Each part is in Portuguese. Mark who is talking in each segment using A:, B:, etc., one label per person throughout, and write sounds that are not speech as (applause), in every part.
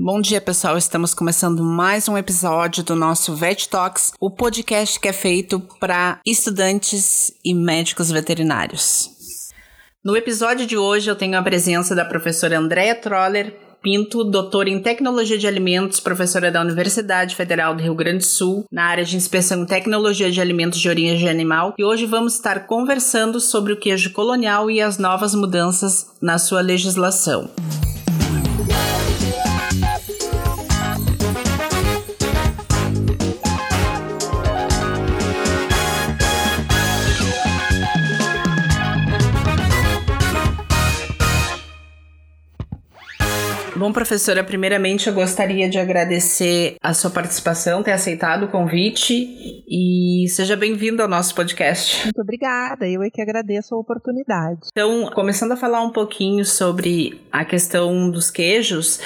A: Bom dia, pessoal. Estamos começando mais um episódio do nosso Vet Talks, o podcast que é feito para estudantes e médicos veterinários. No episódio de hoje, eu tenho a presença da professora Andréa Troller, Pinto, doutora em Tecnologia de Alimentos, professora da Universidade Federal do Rio Grande do Sul, na área de inspeção em Tecnologia de Alimentos de Origem Animal, e hoje vamos estar conversando sobre o queijo colonial e as novas mudanças na sua legislação. Bom, professora, primeiramente eu gostaria de agradecer a sua participação, ter aceitado o convite e seja bem-vindo ao nosso podcast.
B: Muito obrigada, eu é que agradeço a oportunidade.
A: Então, começando a falar um pouquinho sobre a questão dos queijos,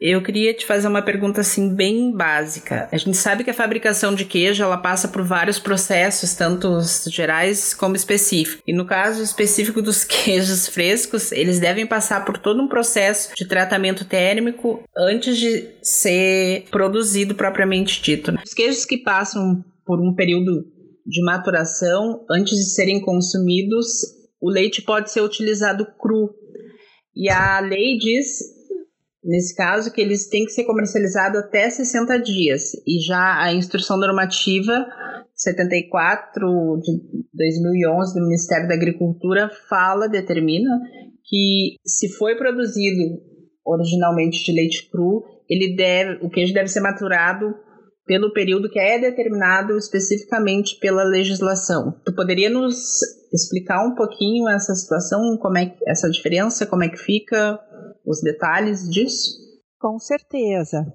A: eu queria te fazer uma pergunta assim bem básica. A gente sabe que a fabricação de queijo ela passa por vários processos, tanto gerais como específicos. E no caso específico dos (laughs) queijos frescos, eles devem passar por todo um processo de tratamento térmico antes de ser produzido propriamente dito. Né? Os queijos que passam por um período de maturação antes de serem consumidos, o leite pode ser utilizado cru. E a lei diz, nesse caso, que eles têm que ser comercializados até 60 dias. E já a instrução normativa 74 de 2011 do Ministério da Agricultura fala, determina que se foi produzido originalmente de leite cru, ele deve, o queijo deve ser maturado pelo período que é determinado especificamente pela legislação. Tu poderia nos explicar um pouquinho essa situação, como é essa diferença, como é que fica, os detalhes disso?
B: Com certeza.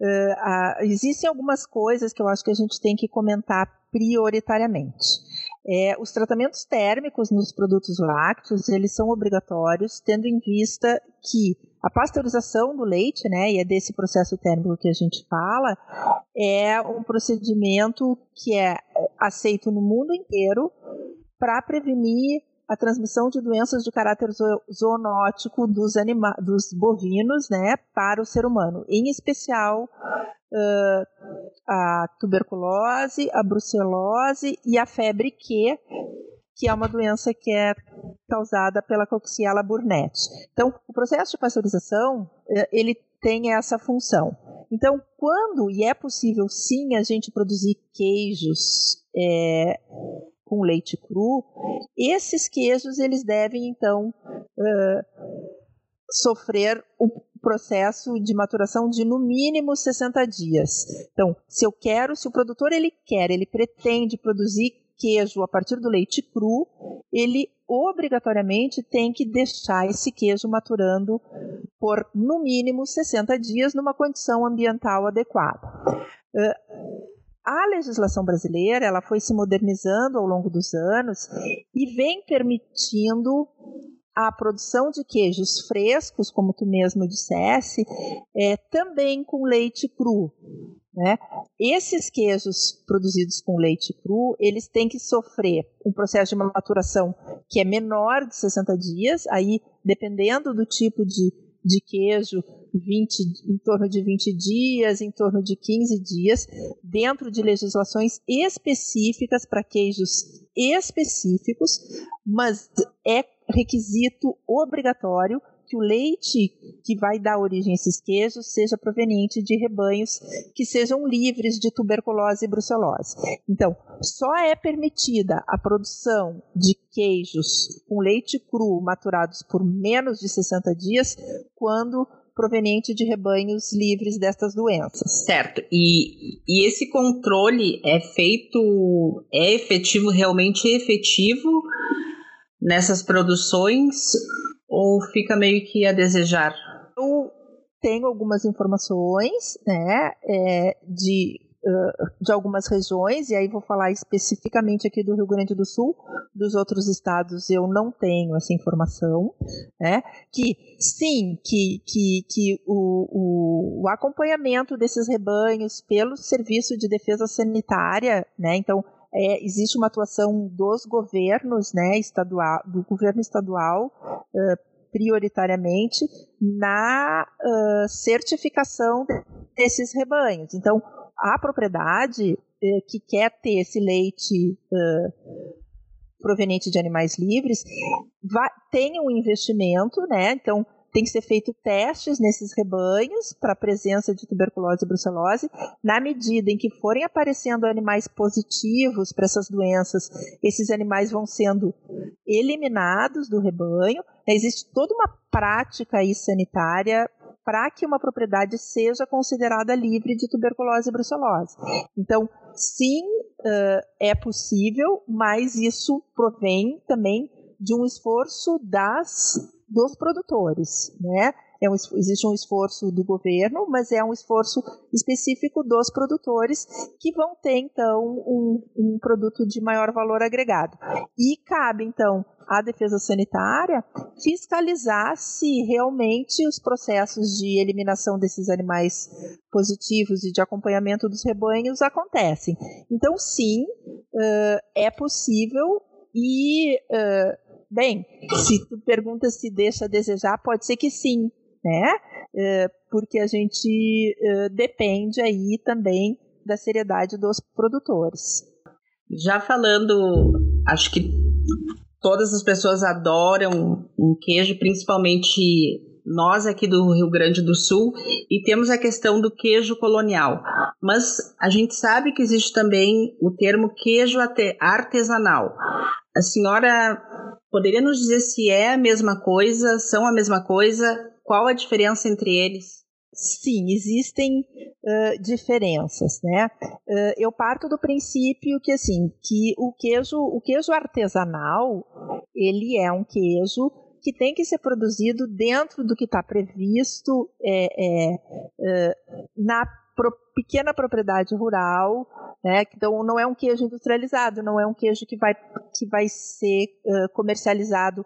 B: Uh, uh, existem algumas coisas que eu acho que a gente tem que comentar prioritariamente. É, os tratamentos térmicos nos produtos lácteos, eles são obrigatórios, tendo em vista que a pasteurização do leite, né, e é desse processo térmico que a gente fala, é um procedimento que é aceito no mundo inteiro para prevenir a transmissão de doenças de caráter zoonótico dos, anima dos bovinos né, para o ser humano, em especial uh, a tuberculose, a brucelose e a febre Q, que é uma doença que é causada pela Coxiella burnetii. Então, o processo de pasteurização, eh, ele tem essa função. Então, quando, e é possível sim a gente produzir queijos é, com leite cru, esses queijos eles devem então uh, sofrer o processo de maturação de no mínimo 60 dias. Então, se eu quero, se o produtor ele quer, ele pretende produzir queijo a partir do leite cru, ele obrigatoriamente tem que deixar esse queijo maturando por no mínimo 60 dias numa condição ambiental adequada. Uh, a legislação brasileira ela foi se modernizando ao longo dos anos e vem permitindo a produção de queijos frescos, como tu mesmo dissesse, é, também com leite cru. Né? Esses queijos produzidos com leite cru, eles têm que sofrer um processo de maturação que é menor de 60 dias, aí dependendo do tipo de, de queijo, 20, em torno de 20 dias, em torno de 15 dias, dentro de legislações específicas para queijos específicos, mas é requisito obrigatório que o leite que vai dar origem a esses queijos seja proveniente de rebanhos que sejam livres de tuberculose e brucelose. Então, só é permitida a produção de queijos com leite cru maturados por menos de 60 dias quando proveniente de rebanhos livres destas doenças.
A: Certo. E, e esse controle é feito, é efetivo, realmente efetivo nessas produções ou fica meio que a desejar?
B: Eu tenho algumas informações, né, é, de de algumas regiões, e aí vou falar especificamente aqui do Rio Grande do Sul, dos outros estados eu não tenho essa informação, né? Que sim, que, que, que o, o, acompanhamento desses rebanhos pelo Serviço de Defesa Sanitária, né? Então, é, existe uma atuação dos governos, né, estadual, do governo estadual, uh, prioritariamente na uh, certificação desses rebanhos. Então, a propriedade uh, que quer ter esse leite proveniente de animais livres vai, tem um investimento, né? Então, tem que ser feito testes nesses rebanhos para a presença de tuberculose e brucelose. Na medida em que forem aparecendo animais positivos para essas doenças, esses animais vão sendo eliminados do rebanho. Existe toda uma prática aí sanitária para que uma propriedade seja considerada livre de tuberculose e brucelose. Então, sim, é possível, mas isso provém também de um esforço das dos produtores, né? É um, existe um esforço do governo, mas é um esforço específico dos produtores que vão ter, então, um, um produto de maior valor agregado. E cabe, então, à defesa sanitária fiscalizar se realmente os processos de eliminação desses animais positivos e de acompanhamento dos rebanhos acontecem. Então, sim, uh, é possível e. Uh, Bem, se tu pergunta se deixa a desejar, pode ser que sim, né? É, porque a gente é, depende aí também da seriedade dos produtores.
A: Já falando, acho que todas as pessoas adoram um queijo, principalmente nós aqui do Rio Grande do Sul, e temos a questão do queijo colonial. Mas a gente sabe que existe também o termo queijo artesanal. A senhora poderia nos dizer se é a mesma coisa, são a mesma coisa? Qual a diferença entre eles?
B: Sim, existem uh, diferenças, né? Uh, eu parto do princípio que assim, que o queijo, o queijo artesanal, ele é um queijo que tem que ser produzido dentro do que está previsto é, é, na pro, pequena propriedade rural, né? Então não é um queijo industrializado, não é um queijo que vai, que vai ser uh, comercializado,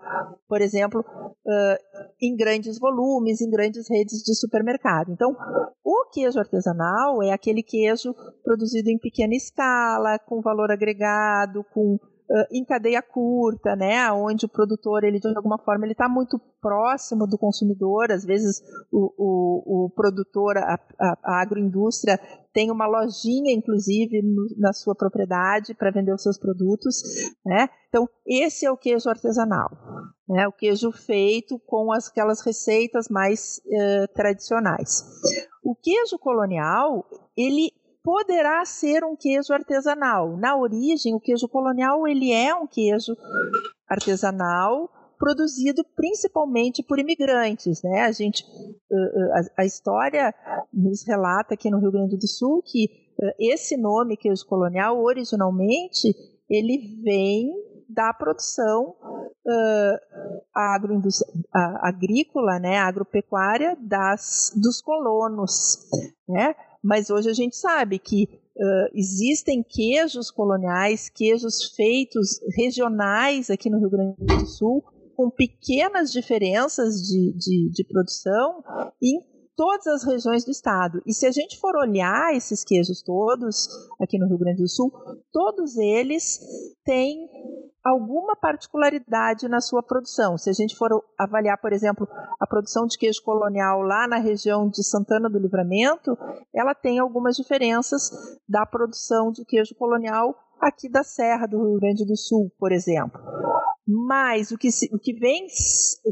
B: por exemplo, uh, em grandes volumes, em grandes redes de supermercado. Então, o queijo artesanal é aquele queijo produzido em pequena escala, com valor agregado, com uh, em cadeia curta, né, onde o produtor ele de alguma forma ele está muito próximo do consumidor. Às vezes o, o, o produtor, a, a, a, agroindústria tem uma lojinha, inclusive, no, na sua propriedade para vender os seus produtos, né? Então esse é o queijo artesanal, né? O queijo feito com as, aquelas receitas mais uh, tradicionais. O queijo colonial ele poderá ser um queijo artesanal. Na origem, o queijo colonial ele é um queijo artesanal produzido principalmente por imigrantes, né? A gente, a, a história nos relata aqui no Rio Grande do Sul que esse nome queijo colonial originalmente ele vem da produção uh, agrícola, né, agropecuária das, dos colonos, né? Mas hoje a gente sabe que uh, existem queijos coloniais, queijos feitos regionais aqui no Rio Grande do Sul, com pequenas diferenças de, de, de produção em todas as regiões do estado. E se a gente for olhar esses queijos todos aqui no Rio Grande do Sul, todos eles têm alguma particularidade na sua produção. Se a gente for avaliar, por exemplo, a produção de queijo colonial lá na região de Santana do Livramento, ela tem algumas diferenças da produção de queijo colonial aqui da Serra do Rio Grande do Sul, por exemplo. Mas o que, o que vem,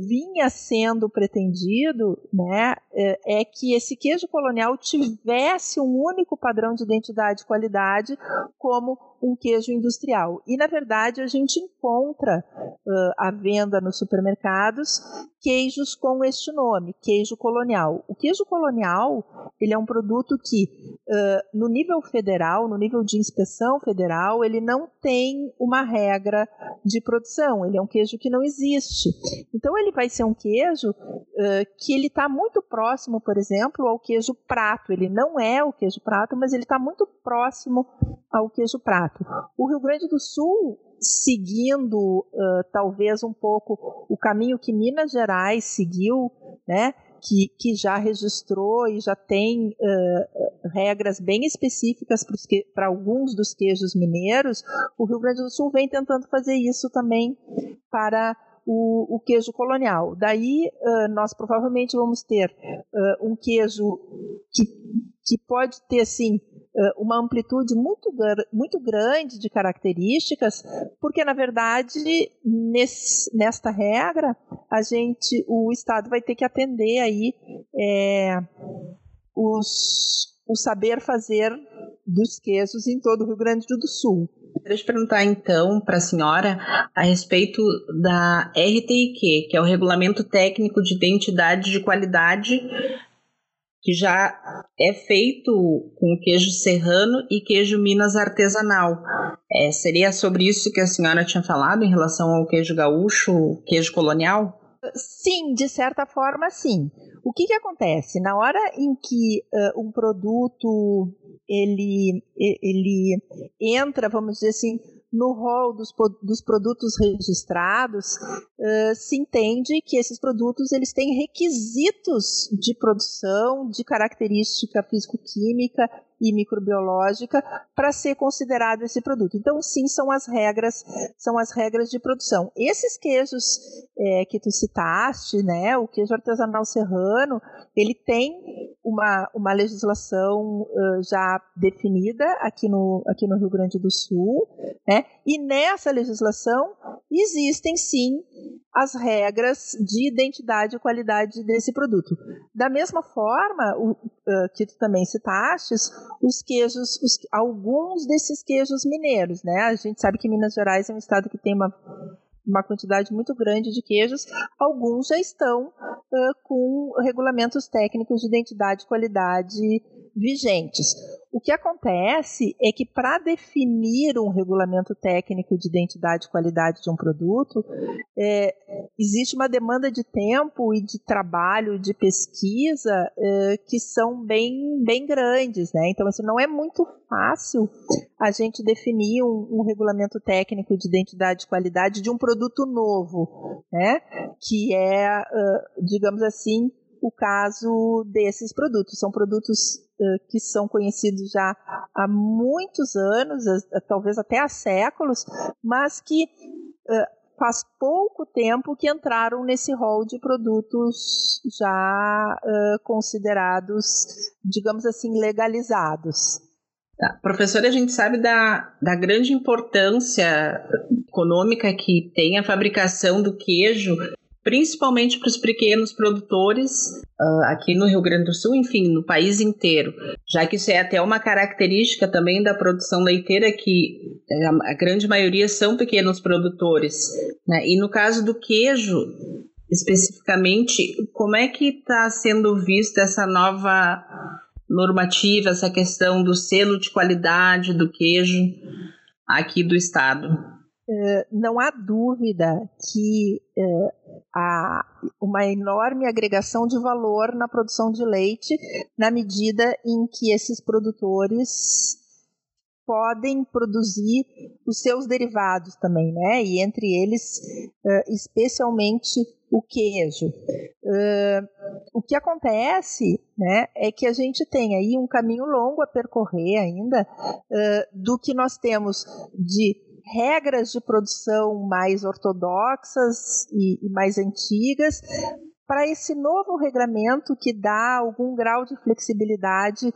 B: vinha sendo pretendido né, é, é que esse queijo colonial tivesse um único padrão de identidade e qualidade como um queijo industrial. E, na verdade, a gente encontra uh, à venda nos supermercados queijos com este nome, queijo colonial. O queijo colonial ele é um produto que, uh, no nível federal, no nível de inspeção federal, ele não tem uma regra de produção. Ele é um queijo que não existe. Então, ele vai ser um queijo uh, que ele está muito próximo, por exemplo, ao queijo prato. Ele não é o queijo prato, mas ele está muito próximo ao queijo prato. O Rio Grande do Sul seguindo uh, talvez um pouco o caminho que Minas Gerais seguiu, né? Que, que já registrou e já tem uh, regras bem específicas para alguns dos queijos mineiros, o Rio Grande do Sul vem tentando fazer isso também para o, o queijo colonial. Daí uh, nós provavelmente vamos ter uh, um queijo que, que pode ter sim uma amplitude muito, muito grande de características, porque na verdade nesse, nesta regra a gente o Estado vai ter que atender aí é, os, o saber fazer dos queijos em todo o Rio Grande do Sul.
A: Deixa eu perguntar então para a senhora a respeito da RTIQ, que é o Regulamento Técnico de Identidade de Qualidade, que já é feito com queijo serrano e queijo Minas artesanal. É, seria sobre isso que a senhora tinha falado em relação ao queijo gaúcho, queijo colonial?
B: Sim, de certa forma, sim. O que, que acontece? Na hora em que uh, um produto ele, ele entra, vamos dizer assim, no rol dos, dos produtos registrados, uh, se entende que esses produtos eles têm requisitos de produção, de característica físico-química e microbiológica para ser considerado esse produto. Então, sim, são as regras, são as regras de produção. Esses queijos é, que tu citaste, né, o queijo artesanal serrano, ele tem uma, uma legislação uh, já definida aqui no, aqui no Rio Grande do Sul, né, e nessa legislação existem sim as regras de identidade e qualidade desse produto. Da mesma forma, o, uh, que tu também citaste, os queijos, os, alguns desses queijos mineiros, né? A gente sabe que Minas Gerais é um estado que tem uma uma quantidade muito grande de queijos, alguns já estão uh, com regulamentos técnicos de identidade e qualidade vigentes. O que acontece é que para definir um regulamento técnico de identidade e qualidade de um produto, é, existe uma demanda de tempo e de trabalho, de pesquisa, é, que são bem, bem grandes. Né? Então, assim, não é muito fácil a gente definir um, um regulamento técnico de identidade e qualidade de um produto novo, né? que é, digamos assim, o caso desses produtos. São produtos que são conhecidos já há muitos anos, uh, talvez até há séculos, mas que uh, faz pouco tempo que entraram nesse rol de produtos já considerados, digamos assim, legalizados.
A: Tá. Professora, a gente sabe da, da grande importância econômica que tem a fabricação do queijo principalmente para os pequenos produtores uh, aqui no Rio Grande do Sul, enfim, no país inteiro, já que isso é até uma característica também da produção leiteira, que eh, a, grande maioria são pequenos produtores. Né? E no caso do queijo, especificamente, como é que está sendo vista essa nova normativa, essa questão do selo de qualidade do queijo aqui do estado?
B: Uh, não há dúvida que uh, há uma enorme agregação de valor na produção de leite, na medida em que esses produtores podem produzir os seus derivados também, né? E entre eles, especialmente o queijo. O que acontece, né, é que a gente tem aí um caminho longo a percorrer ainda do que nós temos de regras de produção mais ortodoxas e, e mais antigas para esse novo regramento que dá algum grau de flexibilidade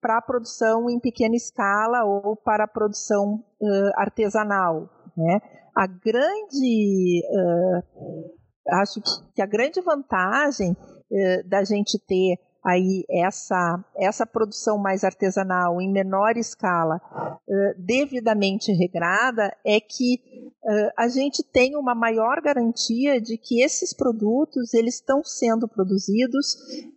B: para a produção em pequena escala ou para a produção uh, artesanal. Né? A grande, uh, acho que a grande vantagem uh, da gente ter aí essa, essa produção mais artesanal em menor escala uh, devidamente regrada é que uh, a gente tem uma maior garantia de que esses produtos eles estão sendo produzidos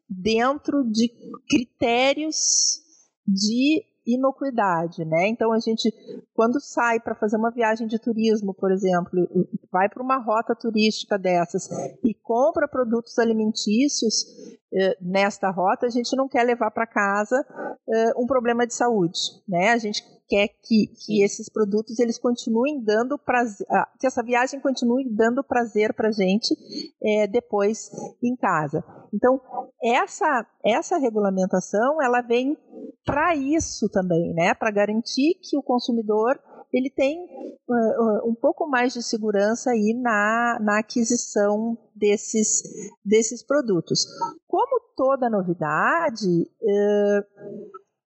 B: dentro de critérios de inocuidade, né? Então a gente, quando sai para fazer uma viagem de turismo, por exemplo, vai para uma rota turística dessas e compra produtos alimentícios eh, nesta rota, a gente não quer levar para casa eh, um problema de saúde, né? A gente quer que, que esses produtos eles continuem dando prazer, ah, que essa viagem continue dando prazer para gente é, depois em casa. Então essa essa regulamentação ela vem para isso também, né? Para garantir que o consumidor ele tem uh, um pouco mais de segurança aí na, na aquisição desses, desses produtos. Como toda novidade, uh,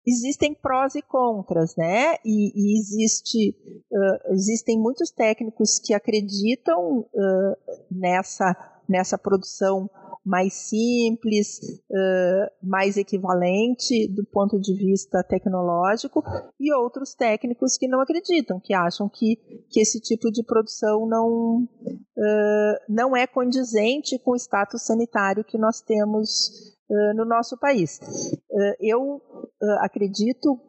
B: existem prós e contras, né? E, e existe, uh, existem muitos técnicos que acreditam uh, nessa, nessa produção mais simples, uh, mais equivalente do ponto de vista tecnológico, e outros técnicos que não acreditam, que acham que, que esse tipo de produção não, uh, não é condizente com o status sanitário que nós temos uh, no nosso país. eu acredito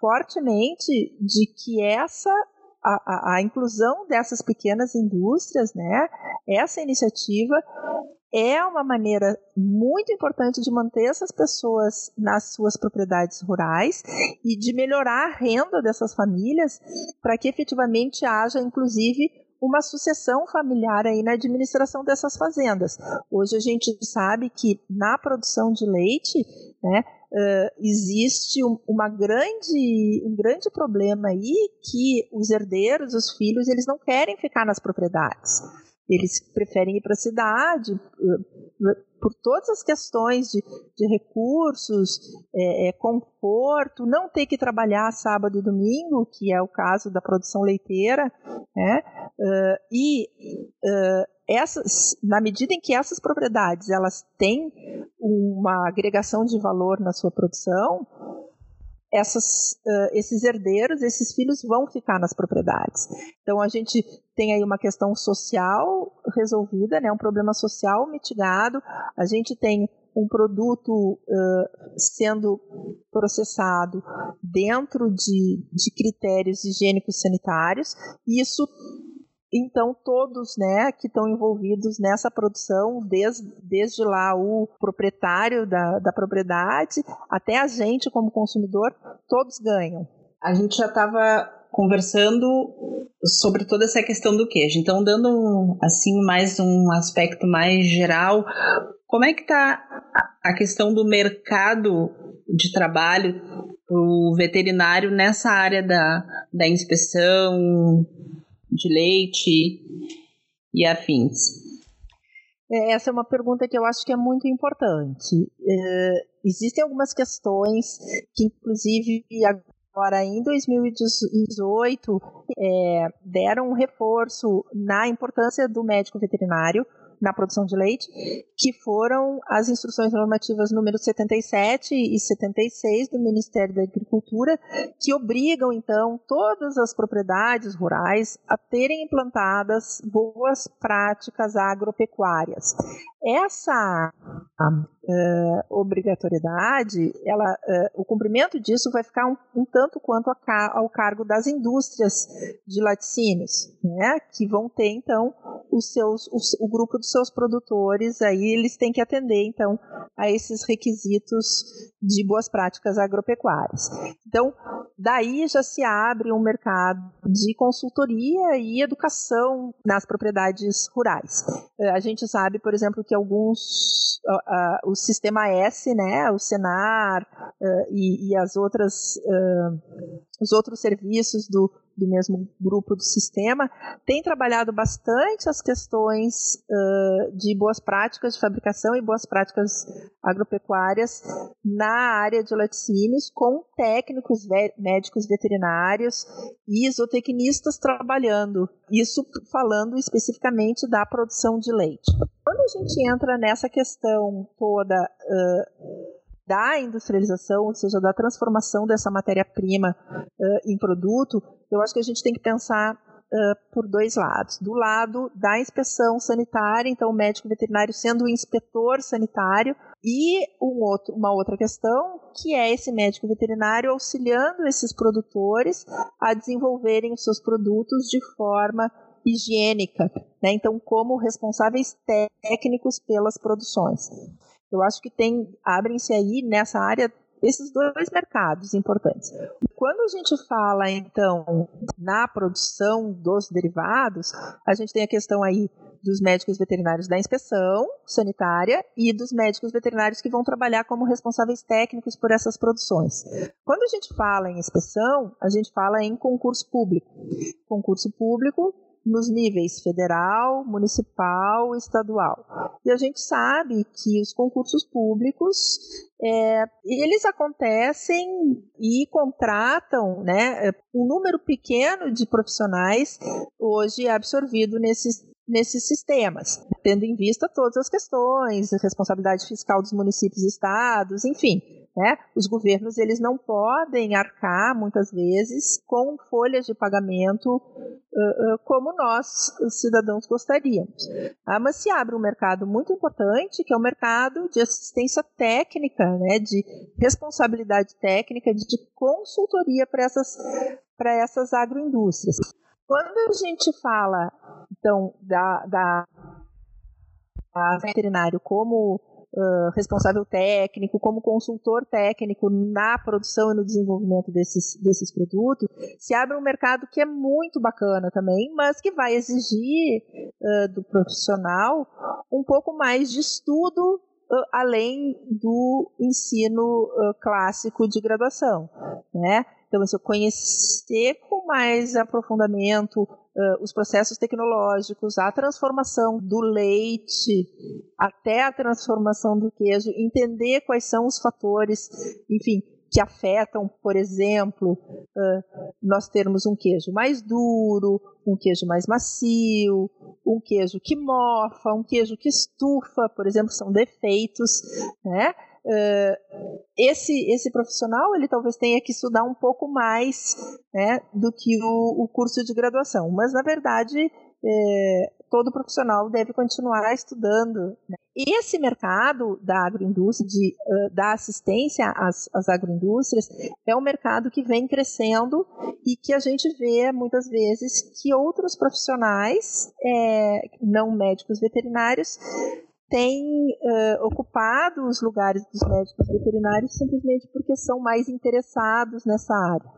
B: fortemente de que essa a, a, a, inclusão dessas pequenas indústrias, né, essa iniciativa é uma maneira muito importante de manter essas pessoas nas suas propriedades rurais e de melhorar a renda dessas famílias para que efetivamente haja, inclusive, uma sucessão familiar aí na administração dessas fazendas. Hoje a gente sabe que na produção de leite, né, uh, existe um, uma grande, um grande problema aí que os herdeiros, os filhos, eles não querem ficar nas propriedades. Eles preferem ir para a cidade eh, por todas as questões de, de recursos, é, conforto, não ter que trabalhar sábado e domingo, que é o caso da produção leiteira, né? Uh, e uh, essas, na medida em que essas propriedades elas têm uma agregação de valor na sua produção, essas, uh, esses herdeiros, esses filhos vão ficar nas propriedades. Então a gente tem aí uma questão social resolvida, né, um problema social mitigado, a gente tem um produto uh, sendo processado dentro de, de critérios higiênicos sanitários, e isso então, todos né, que estão envolvidos nessa produção, desde, desde lá o proprietário da, da propriedade até a gente como consumidor, todos ganham.
A: A gente já estava conversando sobre toda essa questão do queijo. Então, dando assim mais um aspecto mais geral, como é que está a questão do mercado de trabalho para o veterinário nessa área da, da inspeção, de leite e afins?
B: É, essa é uma pergunta que eu acho que é muito importante. É, existem algumas questões que, inclusive, agora em 2018, é, deram um reforço na importância do médico veterinário na produção de leite, que foram as instruções normativas número 77 e 76 do Ministério da Agricultura, que obrigam então todas as propriedades rurais a terem implantadas boas práticas agropecuárias. Essa uh, obrigatoriedade, ela, uh, o cumprimento disso vai ficar um, um tanto quanto a, ao cargo das indústrias de laticínios, né, que vão ter então os seus, o, o grupo dos seus produtores, aí eles têm que atender então a esses requisitos de boas práticas agropecuárias. Então, daí já se abre um mercado de consultoria e educação nas propriedades rurais. Uh, a gente sabe, por exemplo, que alguns uh, o sistema S, né, o Senar uh, e, e, as outras uh, os outros serviços do, do mesmo grupo do sistema têm trabalhado bastante as questões uh, de boas práticas de fabricação e boas práticas agropecuárias na área de laticínios com técnicos médicos veterinários e zootecnistas trabalhando. Isso falando especificamente da produção de leite. Quando a gente entra nessa questão toda uh, da industrialização, ou seja, da transformação dessa matéria-prima uh, em produto, eu acho que a gente tem que pensar uh, por dois lados. Do lado da inspeção sanitária, então o médico veterinário sendo o inspetor sanitário, e um outro, uma outra questão, que é esse médico veterinário auxiliando esses produtores a desenvolverem os seus produtos de forma higiênica, né? então como responsáveis técnicos pelas produções. Eu acho que tem abrem-se aí nessa área esses dois mercados importantes. Quando a gente fala, então, na produção dos derivados, a gente tem a questão aí dos médicos veterinários da inspeção sanitária e dos médicos veterinários que vão trabalhar como responsáveis técnicos por essas produções. Quando a gente fala em inspeção, a gente fala em concurso público. Concurso público nos níveis federal, municipal, estadual. E a gente sabe que os concursos públicos é, eles acontecem e contratam né, um número pequeno de profissionais hoje absorvido nesses nesses sistemas, tendo em vista todas as questões, responsabilidade fiscal dos municípios e estados, enfim, né? Os governos eles não podem arcar muitas vezes com folhas de pagamento uh, uh, como nós cidadãos gostaríamos. Ah, mas se abre um mercado muito importante que é o mercado de assistência técnica, né? De responsabilidade técnica, de consultoria para essas para essas agroindústrias. Quando a gente fala então da, da veterinário como responsável técnico, como consultor técnico na produção e no desenvolvimento desses, desses produtos, se abre um mercado que é muito bacana também, mas que vai exigir uh, do profissional um pouco mais de estudo além do ensino clássico de graduação, né? Então, assim, conhecer com mais aprofundamento uh, os processos tecnológicos, a transformação do leite até a transformação do queijo, entender quais são os fatores, enfim, que afetam, por exemplo, nós termos um queijo mais duro, um queijo mais macio, um queijo que mofa, um queijo que estufa, por exemplo, são defeitos, né? Uh, esse, esse profissional ele talvez tenha que estudar um pouco mais né, do que o, o curso de graduação, mas na verdade é, todo profissional deve continuar estudando. Né? Esse mercado da agroindústria, de, uh, da assistência às, às agroindústrias, é um mercado que vem crescendo e que a gente vê muitas vezes que outros profissionais, é, não médicos veterinários, têm uh, ocupado os lugares dos médicos veterinários simplesmente porque são mais interessados nessa área.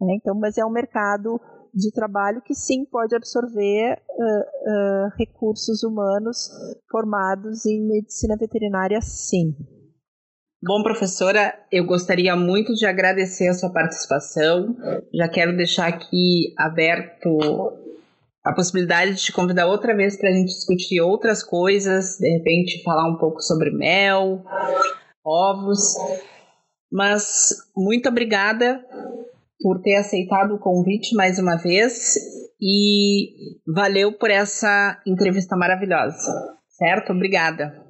B: Né? Então, mas é um mercado de trabalho que sim pode absorver uh, uh, recursos humanos formados em medicina veterinária, sim.
A: Bom, professora, eu gostaria muito de agradecer a sua participação. Já quero deixar aqui aberto a possibilidade de te convidar outra vez para a gente discutir outras coisas, de repente falar um pouco sobre mel, ovos. Mas muito obrigada por ter aceitado o convite mais uma vez e valeu por essa entrevista maravilhosa, certo? Obrigada.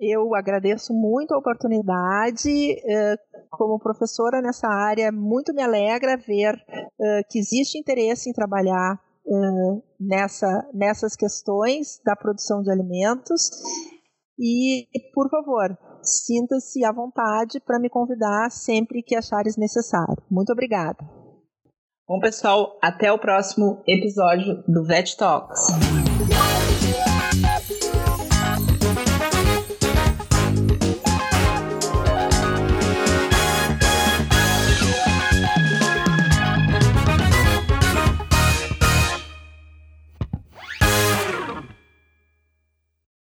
B: Eu agradeço muito a oportunidade. Eh, como professora nessa área, muito me alegra ver eh, que existe interesse em trabalhar nessa, nessas questões da produção de alimentos. E, por favor, sinta-se à vontade para me convidar sempre que achares necessário. Muito obrigada.
A: Bom, pessoal, até o próximo episódio do Vet Talks.